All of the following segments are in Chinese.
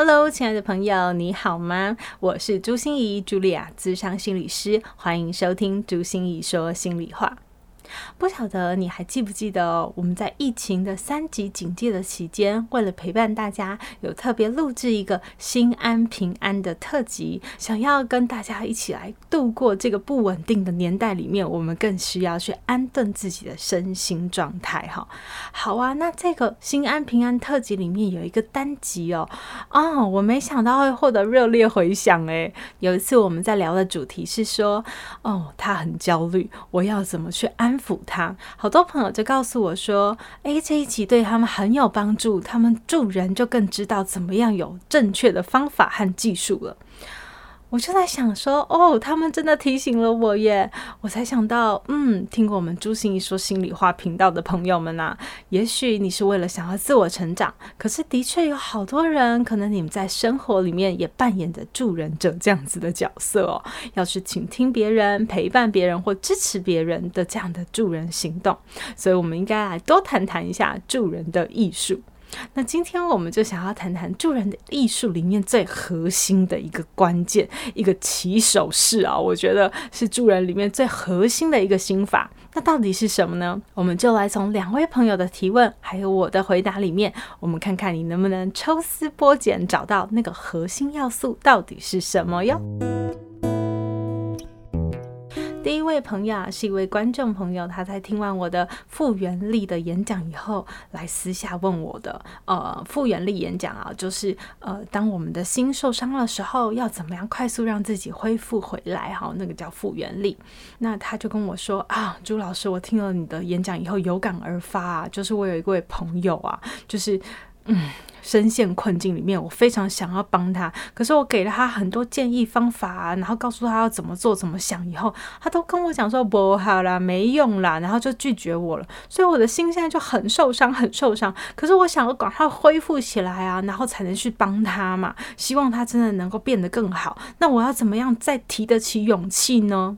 Hello，亲爱的朋友，你好吗？我是朱心怡，茱莉亚，资商心理师，欢迎收听朱心怡说心里话。不晓得你还记不记得？我们在疫情的三级警戒的期间，为了陪伴大家，有特别录制一个心安平安的特辑，想要跟大家一起来度过这个不稳定的年代里面，我们更需要去安顿自己的身心状态。哈，好啊，那这个心安平安特辑里面有一个单集哦，哦，我没想到会获得热烈回响诶。有一次我们在聊的主题是说，哦，他很焦虑，我要怎么去安抚他，好多朋友就告诉我说：“诶，这一集对他们很有帮助，他们助人就更知道怎么样有正确的方法和技术了。”我就在想说，哦，他们真的提醒了我耶！我才想到，嗯，听过我们朱心怡说心里话频道的朋友们啊，也许你是为了想要自我成长，可是的确有好多人，可能你们在生活里面也扮演着助人者这样子的角色哦，要去倾听别人、陪伴别人或支持别人的这样的助人行动，所以我们应该来多谈谈一下助人的艺术。那今天我们就想要谈谈助人的艺术里面最核心的一个关键，一个起手式啊，我觉得是助人里面最核心的一个心法。那到底是什么呢？我们就来从两位朋友的提问，还有我的回答里面，我们看看你能不能抽丝剥茧，找到那个核心要素到底是什么哟。第一位朋友啊，是一位观众朋友，他在听完我的复原力的演讲以后，来私下问我的。呃，复原力演讲啊，就是呃，当我们的心受伤的时候，要怎么样快速让自己恢复回来？哈，那个叫复原力。那他就跟我说啊，朱老师，我听了你的演讲以后，有感而发啊，就是我有一位朋友啊，就是。嗯，深陷困境里面，我非常想要帮他，可是我给了他很多建议方法啊，然后告诉他要怎么做、怎么想，以后他都跟我讲说不好啦，没用啦，然后就拒绝我了。所以我的心现在就很受伤，很受伤。可是我想要赶快恢复起来啊，然后才能去帮他嘛，希望他真的能够变得更好。那我要怎么样再提得起勇气呢？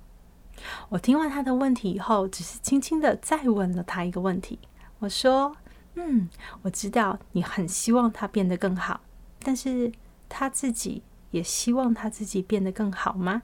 我听完他的问题以后，只是轻轻的再问了他一个问题，我说。嗯，我知道你很希望他变得更好，但是他自己也希望他自己变得更好吗？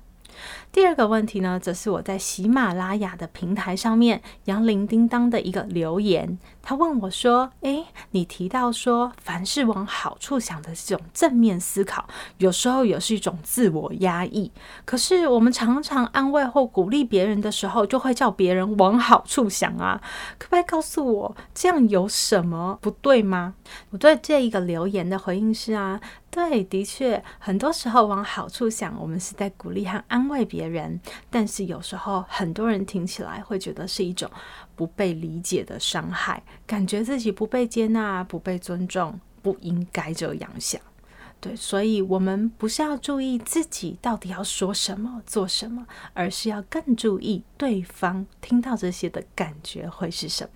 第二个问题呢，则是我在喜马拉雅的平台上面，杨铃叮当的一个留言。他问我说：“诶，你提到说，凡事往好处想的这种正面思考，有时候也是一种自我压抑。可是我们常常安慰或鼓励别人的时候，就会叫别人往好处想啊。可不可以告诉我，这样有什么不对吗？”我对这一个留言的回应是啊。对，的确，很多时候往好处想，我们是在鼓励和安慰别人，但是有时候很多人听起来会觉得是一种不被理解的伤害，感觉自己不被接纳、不被尊重，不应该这样想。对，所以我们不是要注意自己到底要说什么、做什么，而是要更注意对方听到这些的感觉会是什么。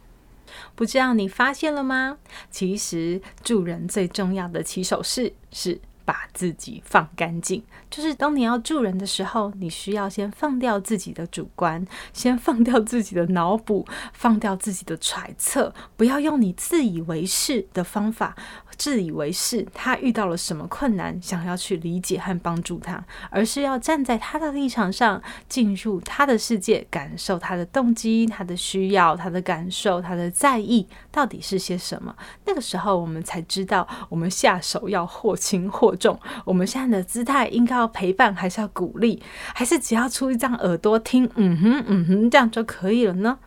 不知道你发现了吗？其实助人最重要的起手式是把自己放干净。就是当你要助人的时候，你需要先放掉自己的主观，先放掉自己的脑补，放掉自己的揣测，不要用你自以为是的方法。自以为是，他遇到了什么困难，想要去理解和帮助他，而是要站在他的立场上，进入他的世界，感受他的动机、他的需要、他的感受、他的在意到底是些什么。那个时候，我们才知道，我们下手要或轻或重。我们现在的姿态应该要陪伴，还是要鼓励，还是只要出一张耳朵听？嗯哼，嗯哼，这样就可以了呢？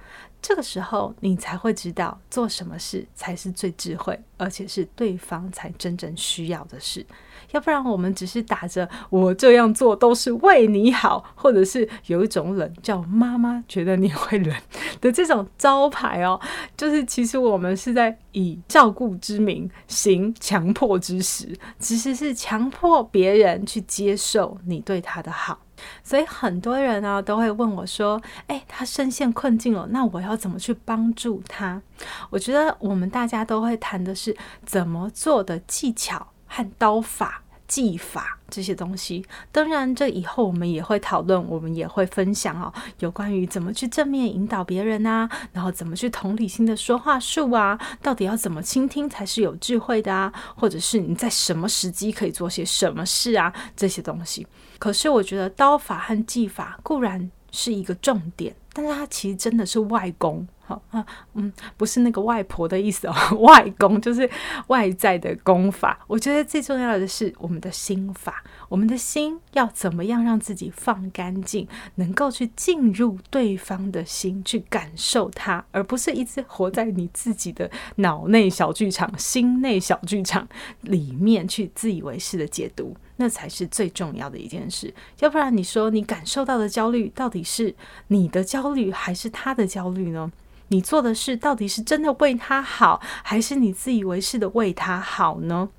这个时候，你才会知道做什么事才是最智慧，而且是对方才真正需要的事。要不然，我们只是打着“我这样做都是为你好”，或者是有一种冷叫“妈妈觉得你会冷”的这种招牌哦，就是其实我们是在以照顾之名行强迫之实，其实是强迫别人去接受你对他的好。所以很多人呢都会问我说：“哎，他深陷困境了，那我要怎么去帮助他？”我觉得我们大家都会谈的是怎么做的技巧和刀法。技法这些东西，当然这以后我们也会讨论，我们也会分享哦，有关于怎么去正面引导别人啊，然后怎么去同理心的说话术啊，到底要怎么倾听才是有智慧的啊，或者是你在什么时机可以做些什么事啊，这些东西。可是我觉得刀法和技法固然是一个重点，但是它其实真的是外功。好啊，嗯，不是那个外婆的意思哦，外功就是外在的功法。我觉得最重要的是我们的心法，我们的心要怎么样让自己放干净，能够去进入对方的心，去感受它，而不是一直活在你自己的脑内小剧场、心内小剧场里面去自以为是的解读，那才是最重要的一件事。要不然，你说你感受到的焦虑，到底是你的焦虑还是他的焦虑呢？你做的事到底是真的为他好，还是你自以为是的为他好呢？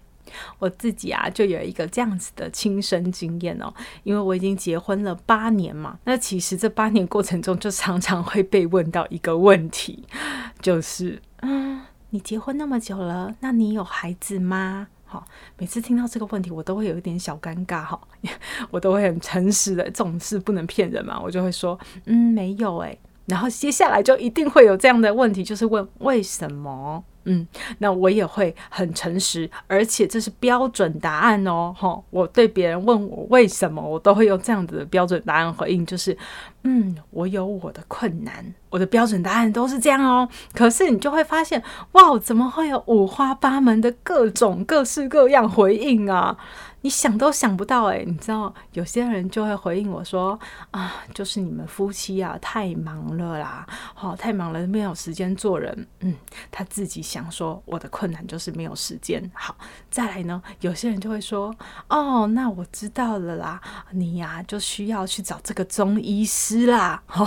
我自己啊，就有一个这样子的亲身经验哦，因为我已经结婚了八年嘛。那其实这八年过程中，就常常会被问到一个问题，就是嗯，你结婚那么久了，那你有孩子吗？每次听到这个问题，我都会有一点小尴尬哈，我都会很诚实的，这种事不能骗人嘛，我就会说嗯，没有诶。然后接下来就一定会有这样的问题，就是问为什么？嗯，那我也会很诚实，而且这是标准答案哦。哈，我对别人问我为什么，我都会用这样子的标准答案回应，就是嗯，我有我的困难，我的标准答案都是这样哦。可是你就会发现，哇，怎么会有五花八门的各种各式各样回应啊？你想都想不到诶，你知道有些人就会回应我说啊，就是你们夫妻啊太忙了啦，好、哦、太忙了没有时间做人。嗯，他自己想说我的困难就是没有时间。好，再来呢，有些人就会说哦，那我知道了啦，你呀、就需要去找这个中医师啦。哦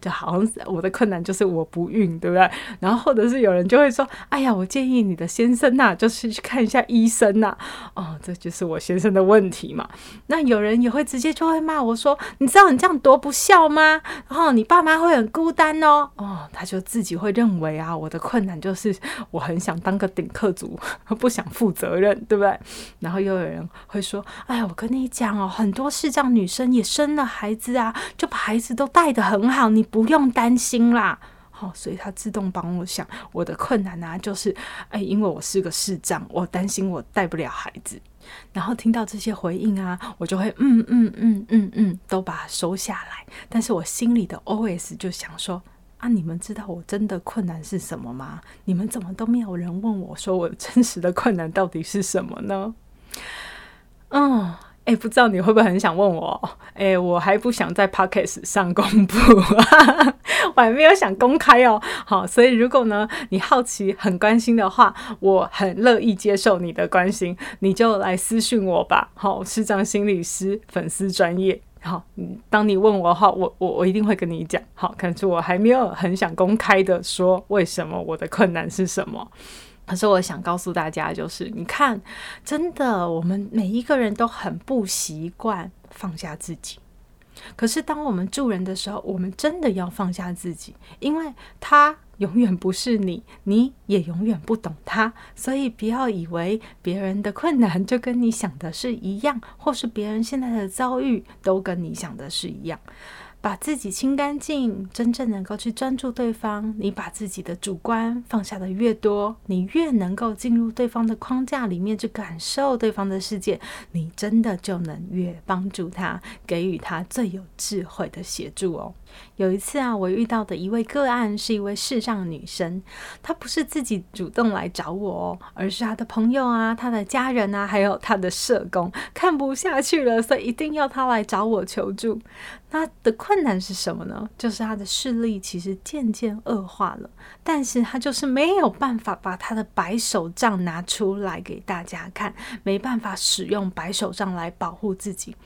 就好像我的困难就是我不孕，对不对？然后或者是有人就会说：“哎呀，我建议你的先生呐、就是去看一下医生呐、”哦，这就是是我先生的问题嘛。那有人也会直接就会骂我说：“你知道你这样多不孝吗？然后你爸妈会很孤单哦。”哦，他就自己会认为啊，我的困难就是我很想当个顶客族，不想负责任，对不对？然后又有人会说：“哎，我跟你讲哦，很多视障女生也生了孩子啊，就把孩子都带得很好。”你不用担心啦，好，所以他自动帮我想我的困难啊，就是哎，因为我是个视障，我担心我带不了孩子。然后听到这些回应啊，我就会嗯嗯嗯嗯嗯，都把它收下来。但是我心里的 OS 就想说啊，你们知道我真的困难是什么吗？你们怎么都没有人问我说我真实的困难到底是什么呢？嗯。哎，不知道你会不会很想问我？哎，我还不想在 Podcast 上公布，我还没有想公开哦。好，所以如果呢，你好奇、很关心的话，我很乐意接受你的关心，你就来私讯我吧。好，视障心理师粉丝专业。好，当你问我的话，我我我一定会跟你讲。好，可是我还没有很想公开的说为什么我的困难是什么。可是我想告诉大家，就是你看，真的，我们每一个人都很不习惯放下自己。可是当我们助人的时候，我们真的要放下自己，因为他永远不是你，你也永远不懂他。所以不要以为别人的困难就跟你想的是一样，或是别人现在的遭遇都跟你想的是一样。把自己清干净，真正能够去专注对方。你把自己的主观放下的越多，你越能够进入对方的框架里面去感受对方的世界，你真的就能越帮助他，给予他最有智慧的协助哦。有一次啊，我遇到的一位个案是一位视障女生，她不是自己主动来找我哦，而是她的朋友啊、她的家人啊，还有她的社工看不下去了，所以一定要她来找我求助。她的困难是什么呢？就是她的视力其实渐渐恶化了，但是她就是没有办法把她的白手杖拿出来给大家看，没办法使用白手杖来保护自己。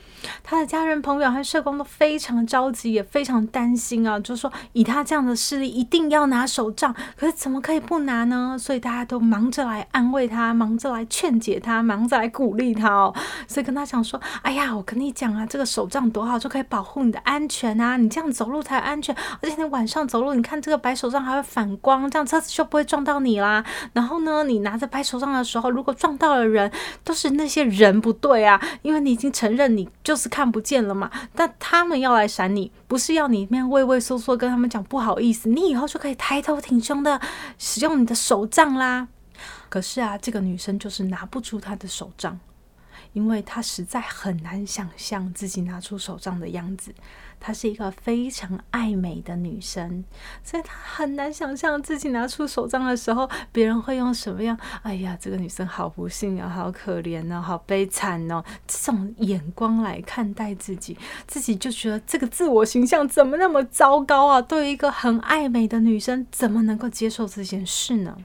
她的家人、朋友和社工都非常着急，也非常担担心啊，就是说以他这样的势力，一定要拿手杖，可是怎么可以不拿呢？所以大家都忙着来安慰他，忙着来劝解他，忙着来鼓励他哦。所以跟他讲说：“哎呀，我跟你讲啊，这个手杖多好，就可以保护你的安全啊！你这样走路才安全，而且你晚上走路，你看这个白手杖还会反光，这样车子就不会撞到你啦。然后呢，你拿着白手杖的时候，如果撞到了人，都是那些人不对啊，因为你已经承认你就是看不见了嘛。但他们要来闪你，不是要你面畏畏缩缩跟他们讲不好意思，你以后就可以抬头挺胸的使用你的手杖啦。可是啊，这个女生就是拿不出她的手杖。因为她实在很难想象自己拿出手杖的样子，她是一个非常爱美的女生，所以她很难想象自己拿出手杖的时候，别人会用什么样？哎呀，这个女生好不幸啊，好可怜啊，好悲惨哦！这种眼光来看待自己，自己就觉得这个自我形象怎么那么糟糕啊？对于一个很爱美的女生，怎么能够接受这件事呢？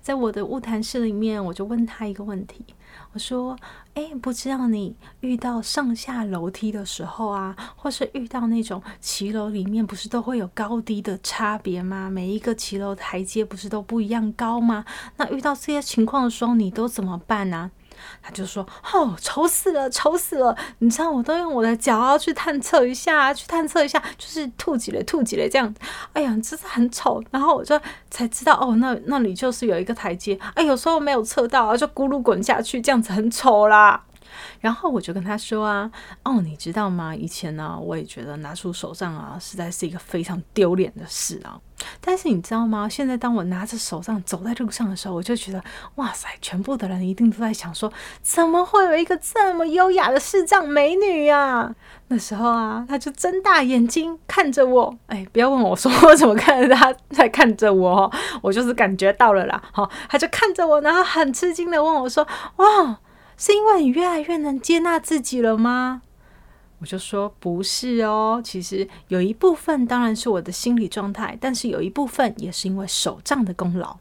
在我的物谈室里面，我就问他一个问题。我说：“哎，不知道你遇到上下楼梯的时候啊，或是遇到那种骑楼里面，不是都会有高低的差别吗？每一个骑楼台阶不是都不一样高吗？那遇到这些情况的时候，你都怎么办呢？”他就说：“哦，丑死了，丑死了！你知道，我都用我的脚要去探测一下，去探测一下，就是吐几雷，吐几雷这样。哎呀，真是很丑。然后我就才知道，哦，那那里就是有一个台阶。哎，有时候没有测到，就咕噜滚下去，这样子很丑啦。”然后我就跟他说啊，哦，你知道吗？以前呢，我也觉得拿出手杖啊，实在是一个非常丢脸的事啊。但是你知道吗？现在当我拿着手杖走在路上的时候，我就觉得，哇塞，全部的人一定都在想说，怎么会有一个这么优雅的视障美女呀？那时候啊，他就睁大眼睛看着我，哎，不要问我说 我怎么看着他在看着我，我就是感觉到了啦。好，他就看着我，然后很吃惊的问我说，哇。是因为你越来越能接纳自己了吗？我就说不是哦，其实有一部分当然是我的心理状态，但是有一部分也是因为手账的功劳。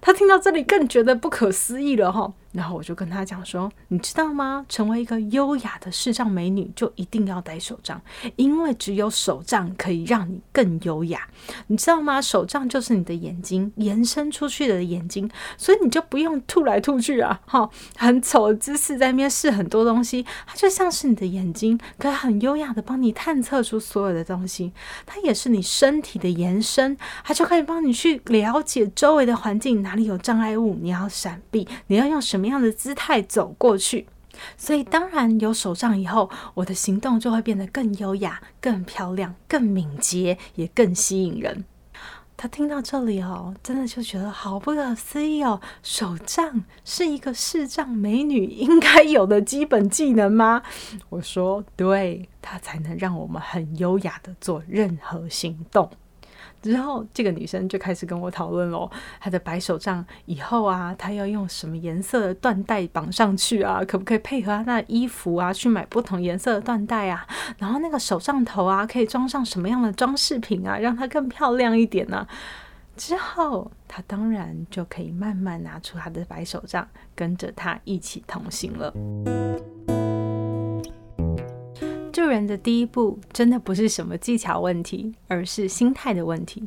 他听到这里更觉得不可思议了哈。然后我就跟他讲说，你知道吗？成为一个优雅的视障美女，就一定要戴手杖，因为只有手杖可以让你更优雅。你知道吗？手杖就是你的眼睛延伸出去的眼睛，所以你就不用吐来吐去啊，哈，很丑的姿势在那边试很多东西，它就像是你的眼睛，可以很优雅的帮你探测出所有的东西。它也是你身体的延伸，它就可以帮你去了解周围的环境，哪里有障碍物，你要闪避，你要用什么。什么样的姿态走过去？所以当然有手杖以后，我的行动就会变得更优雅、更漂亮、更敏捷，也更吸引人。他听到这里哦，真的就觉得好不可思议哦！手杖是一个视障美女应该有的基本技能吗？我说，对，它才能让我们很优雅的做任何行动。之后，这个女生就开始跟我讨论喽，她的白手杖以后啊，她要用什么颜色的缎带绑上去啊？可不可以配合她的衣服啊，去买不同颜色的缎带啊？然后那个手杖头啊，可以装上什么样的装饰品啊，让它更漂亮一点呢、之后，她当然就可以慢慢拿出她的白手杖，跟着她一起同行了。助人的第一步，真的不是什么技巧问题，而是心态的问题。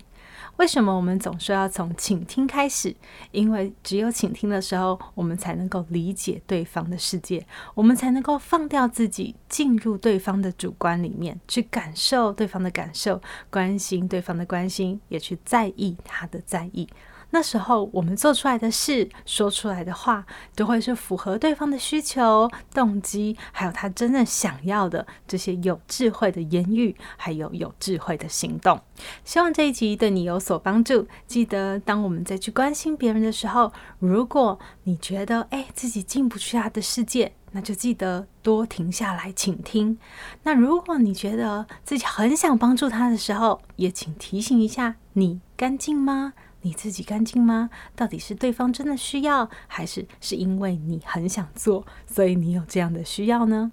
为什么我们总说要从倾听开始？因为只有倾听的时候，我们才能够理解对方的世界，我们才能够放掉自己，进入对方的主观里面，去感受对方的感受，关心对方的关心，也去在意他的在意。那时候，我们做出来的事、说出来的话，都会是符合对方的需求、动机，还有他真正想要的这些有智慧的言语，还有有智慧的行动。希望这一集对你有所帮助。记得，当我们再去关心别人的时候，如果你觉得诶自己进不去他的世界，那就记得多停下来倾听。那如果你觉得自己很想帮助他的时候，也请提醒一下：你干净吗？你自己干净吗？到底是对方真的需要，还是是因为你很想做，所以你有这样的需要呢？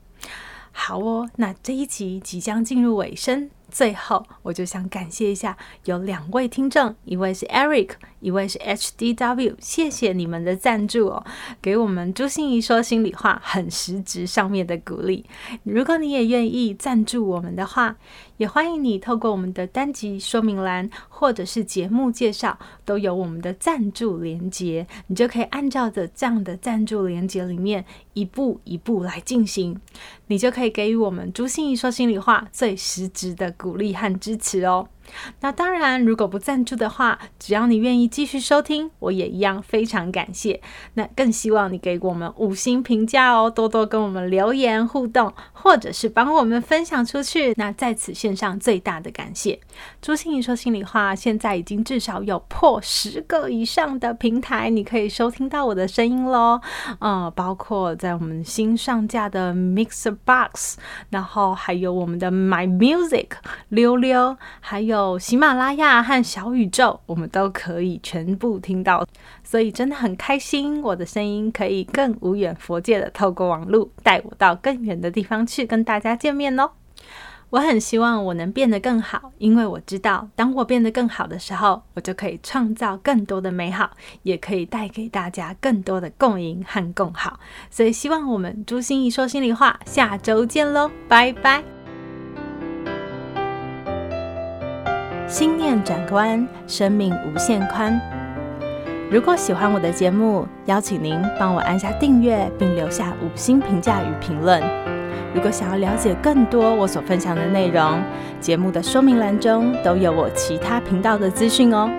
好哦，那这一集即将进入尾声。最后，我就想感谢一下有两位听众，一位是 Eric，一位是 HDW，谢谢你们的赞助哦，给我们朱心怡说心里话很实质上面的鼓励。如果你也愿意赞助我们的话，也欢迎你透过我们的单集说明栏或者是节目介绍，都有我们的赞助连接，你就可以按照着这样的赞助连接里面一步一步来进行，你就可以给予我们朱心怡说心里话最实质的鼓励和支持哦。那当然，如果不赞助的话，只要你愿意继续收听，我也一样非常感谢。那更希望你给我们五星评价哦，多多跟我们留言互动，或者是帮我们分享出去。那在此献上最大的感谢。朱心怡说心里话，现在已经至少有破十个以上的平台，你可以收听到我的声音喽。嗯，包括在我们新上架的 Mixer Box，然后还有我们的 My Music 溜溜，还有。有喜马拉雅和小宇宙，我们都可以全部听到，所以真的很开心，我的声音可以更无远佛界的透过网络带我到更远的地方去跟大家见面哦。我很希望我能变得更好，因为我知道，当我变得更好的时候，我就可以创造更多的美好，也可以带给大家更多的共赢和共好。所以希望我们朱心怡说心里话，下周见喽，拜拜。心念转关，生命无限宽。如果喜欢我的节目，邀请您帮我按下订阅，并留下五星评价与评论。如果想要了解更多我所分享的内容，节目的说明栏中都有我其他频道的资讯哦。